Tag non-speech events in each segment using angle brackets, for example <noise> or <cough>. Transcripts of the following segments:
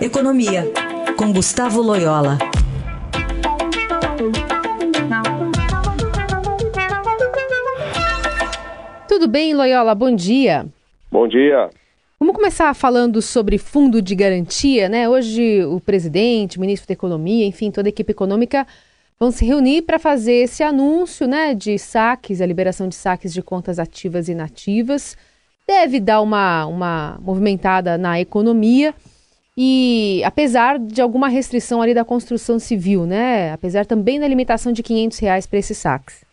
Economia, com Gustavo Loyola. Tudo bem, Loyola? Bom dia. Bom dia. Vamos começar falando sobre fundo de garantia, né? Hoje o presidente, o ministro da Economia, enfim, toda a equipe econômica vão se reunir para fazer esse anúncio, né, de saques, a liberação de saques de contas ativas e inativas. Deve dar uma, uma movimentada na economia. E apesar de alguma restrição ali da construção civil, né? Apesar também da limitação de 500 reais para esses saques.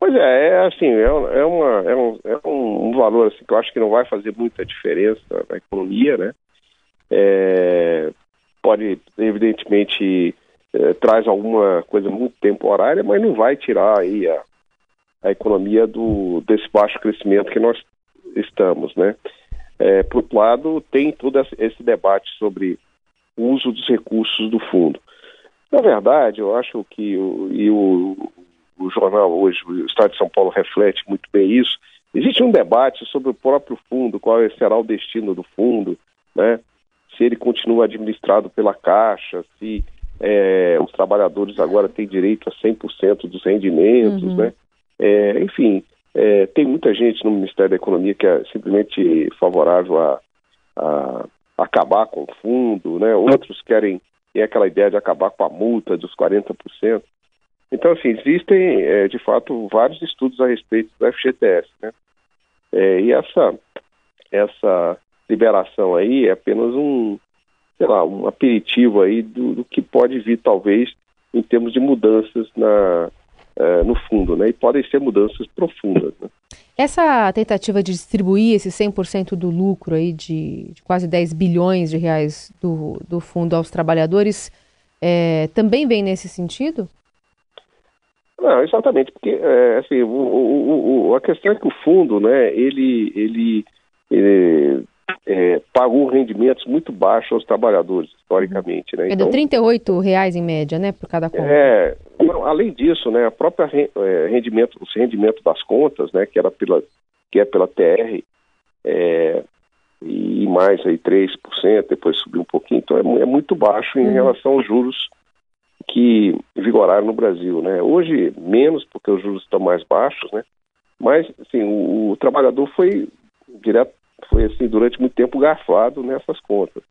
Pois é, é assim, é, é, uma, é, um, é um valor assim, que eu acho que não vai fazer muita diferença na economia, né? É, pode, evidentemente, é, traz alguma coisa muito temporária, mas não vai tirar aí a, a economia do, desse baixo crescimento que nós estamos, né? É, por outro lado, tem todo esse debate sobre o uso dos recursos do fundo. Na verdade, eu acho que o, e o, o jornal hoje, o Estado de São Paulo, reflete muito bem isso. Existe um debate sobre o próprio fundo, qual será o destino do fundo, né? se ele continua administrado pela Caixa, se é, os trabalhadores agora têm direito a 100% dos rendimentos, uhum. né? É, enfim, é, tem muita gente no Ministério da Economia que é simplesmente favorável a, a acabar com o fundo, né? Outros querem tem aquela ideia de acabar com a multa dos 40%. Então, assim, existem, é, de fato, vários estudos a respeito do FGTS, né? É, e essa, essa liberação aí é apenas um, sei lá, um aperitivo aí do, do que pode vir, talvez, em termos de mudanças na, uh, no fundo, né? E podem ser mudanças profundas. Né? Essa tentativa de distribuir esse 100% do lucro aí de, de, quase 10 bilhões de reais do, do fundo aos trabalhadores é, também vem nesse sentido? Não, exatamente, porque é, assim, o, o, o, a questão é que o fundo, né, ele, ele, ele é, pagou rendimentos muito baixos aos trabalhadores, historicamente. Né? É de então, R$ reais em média, né, por cada conta. É, além disso, né, a própria é, rendimento, o rendimento das contas, né, que era pela, que é pela TR, é, e mais aí 3%, depois subiu um pouquinho, então é, é muito baixo em uhum. relação aos juros que vigoraram no Brasil, né? Hoje menos porque os juros estão mais baixos, né? Mas assim, o, o trabalhador foi direto foi assim durante muito tempo garfado nessas contas.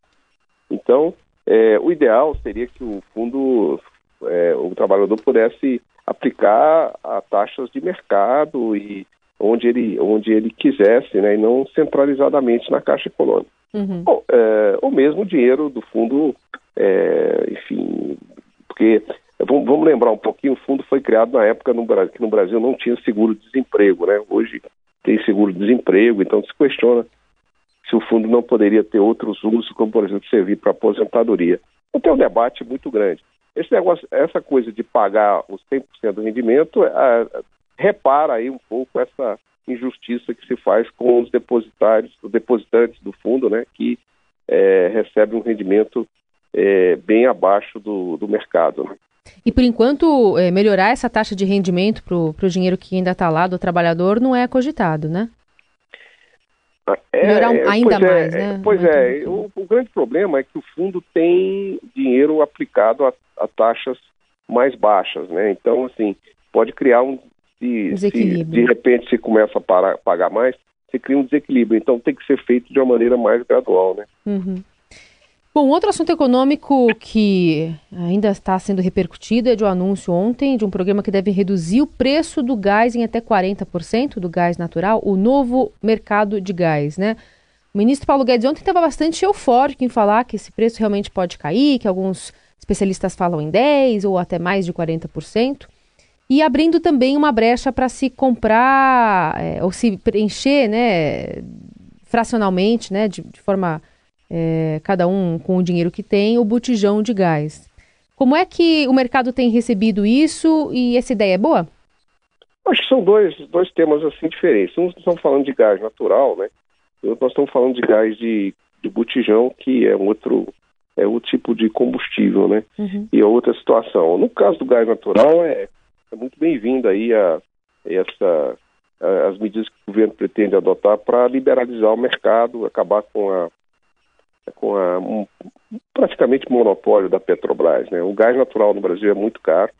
Então, é, o ideal seria que o fundo, é, o trabalhador pudesse aplicar a taxas de mercado e onde ele, onde ele quisesse, né, e não centralizadamente na Caixa Econômica. Uhum. Ou, é, ou mesmo o dinheiro do fundo, é, enfim, porque vamos, vamos, lembrar um pouquinho, o fundo foi criado na época no Brasil, que no Brasil não tinha seguro-desemprego, né? Hoje tem seguro-desemprego, então se questiona se o fundo não poderia ter outros usos, como por exemplo servir para aposentadoria. Então tem um debate muito grande. Esse negócio, essa coisa de pagar os 100% do rendimento, é, repara aí um pouco essa injustiça que se faz com os depositários, os depositantes do fundo, né, que é, recebem um rendimento é, bem abaixo do, do mercado. Né? E por enquanto, é, melhorar essa taxa de rendimento para o dinheiro que ainda está lá do trabalhador não é cogitado, né? É, Melhorar é, ainda é, mais, né? Pois é, o, o, grande problema é que o fundo tem dinheiro aplicado a, a taxas mais baixas, né? Então, assim, pode criar um... Se, se de repente se começa a parar, pagar mais, você cria um desequilíbrio. Então tem que ser feito de uma maneira mais gradual, né? Uhum. Bom, outro assunto econômico que ainda está sendo repercutido é de um anúncio ontem de um programa que deve reduzir o preço do gás em até 40% do gás natural, o novo mercado de gás, né? O ministro Paulo Guedes ontem estava bastante eufórico em falar que esse preço realmente pode cair, que alguns especialistas falam em 10% ou até mais de 40%, e abrindo também uma brecha para se comprar é, ou se preencher, né, fracionalmente, né, de, de forma é, cada um com o dinheiro que tem, o botijão de gás. Como é que o mercado tem recebido isso e essa ideia é boa? Acho que são dois, dois temas assim diferentes. Um estamos falando de gás natural, né? E outro nós estamos falando de gás de, de botijão, que é um outro é outro tipo de combustível, né? Uhum. E é outra situação. No caso do gás natural, é, é muito bem-vindo aí a, essa, a, as medidas que o governo pretende adotar para liberalizar o mercado, acabar com a com a, um, praticamente monopólio da Petrobras. Né? O gás natural no Brasil é muito caro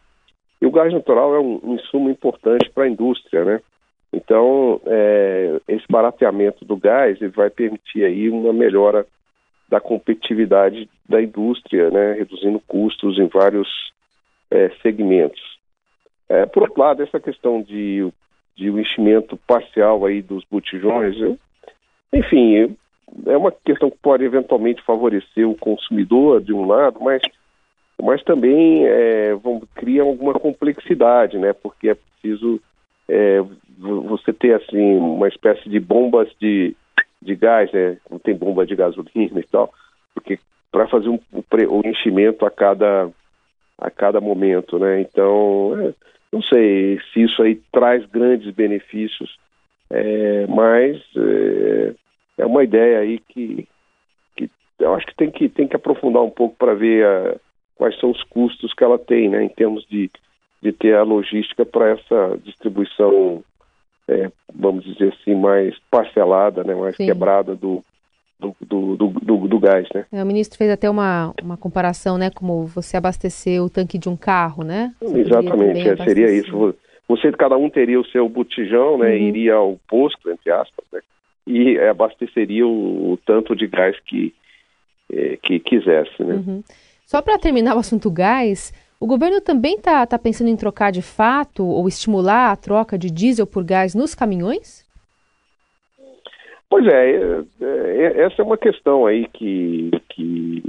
e o gás natural é um, um insumo importante para a indústria, né? Então, é, esse barateamento do gás vai permitir aí uma melhora da competitividade da indústria, né, reduzindo custos em vários é, segmentos. É, por outro lado, essa questão de, de o enchimento parcial aí dos botijões, eu, enfim, é uma questão que pode eventualmente favorecer o consumidor de um lado, mas, mas também é, vão, cria alguma complexidade, né? Porque é preciso é, você ter assim uma espécie de bombas de, de gás, né? Não tem bomba de gasolina e tal, porque para fazer um, um, enchimento a cada a cada momento, né? Então, é, não sei se isso aí traz grandes benefícios, é, mas é, uma ideia aí que, que eu acho que tem que, tem que aprofundar um pouco para ver a, quais são os custos que ela tem, né, em termos de, de ter a logística para essa distribuição, é, vamos dizer assim, mais parcelada, né, mais Sim. quebrada do, do, do, do, do, gás, né? É, o ministro fez até uma, uma comparação, né, como você abastecer o tanque de um carro, né? Você Exatamente, é, seria isso. Você, cada um teria o seu botijão, né, uhum. iria ao posto, entre aspas, né? E abasteceria o, o tanto de gás que, é, que quisesse. Né? Uhum. Só para terminar <laughs> o assunto gás, o governo também está tá pensando em trocar de fato ou estimular a troca de diesel por gás nos caminhões? Pois é, é, é, essa é uma questão aí que, que,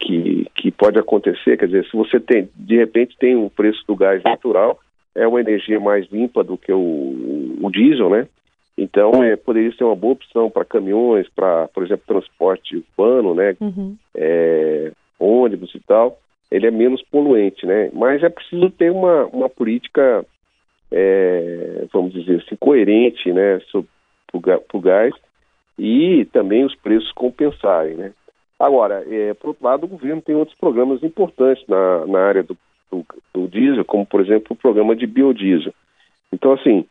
que, que, pode acontecer. Quer dizer, se você tem, de repente, tem o preço do gás natural, é uma energia mais limpa do que o, o diesel, né? Então, é, poderia ser uma boa opção para caminhões, para, por exemplo, transporte urbano, né? Uhum. É, ônibus e tal. Ele é menos poluente, né? Mas é preciso ter uma, uma política, é, vamos dizer assim, coerente, né? Para o gás e também os preços compensarem, né? Agora, é, por outro lado, o governo tem outros programas importantes na, na área do, do, do diesel, como, por exemplo, o programa de biodiesel. Então, assim,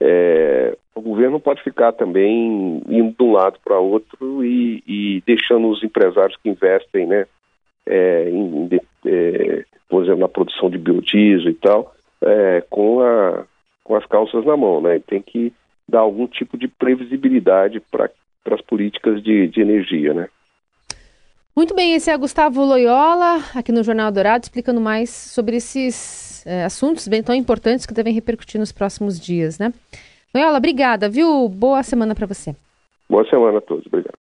é, o governo pode ficar também indo de um lado para outro e, e, deixando os empresários que investem, né, é, em, é, por exemplo, na produção de biodiesel e tal, é, com, a, com as calças na mão, né? Tem que dar algum tipo de previsibilidade para as políticas de, de energia, né? Muito bem, esse é Gustavo Loyola, aqui no Jornal Dourado, explicando mais sobre esses é, assuntos bem tão importantes que devem repercutir nos próximos dias, né? Loyola, obrigada, viu? Boa semana para você. Boa semana a todos, obrigado.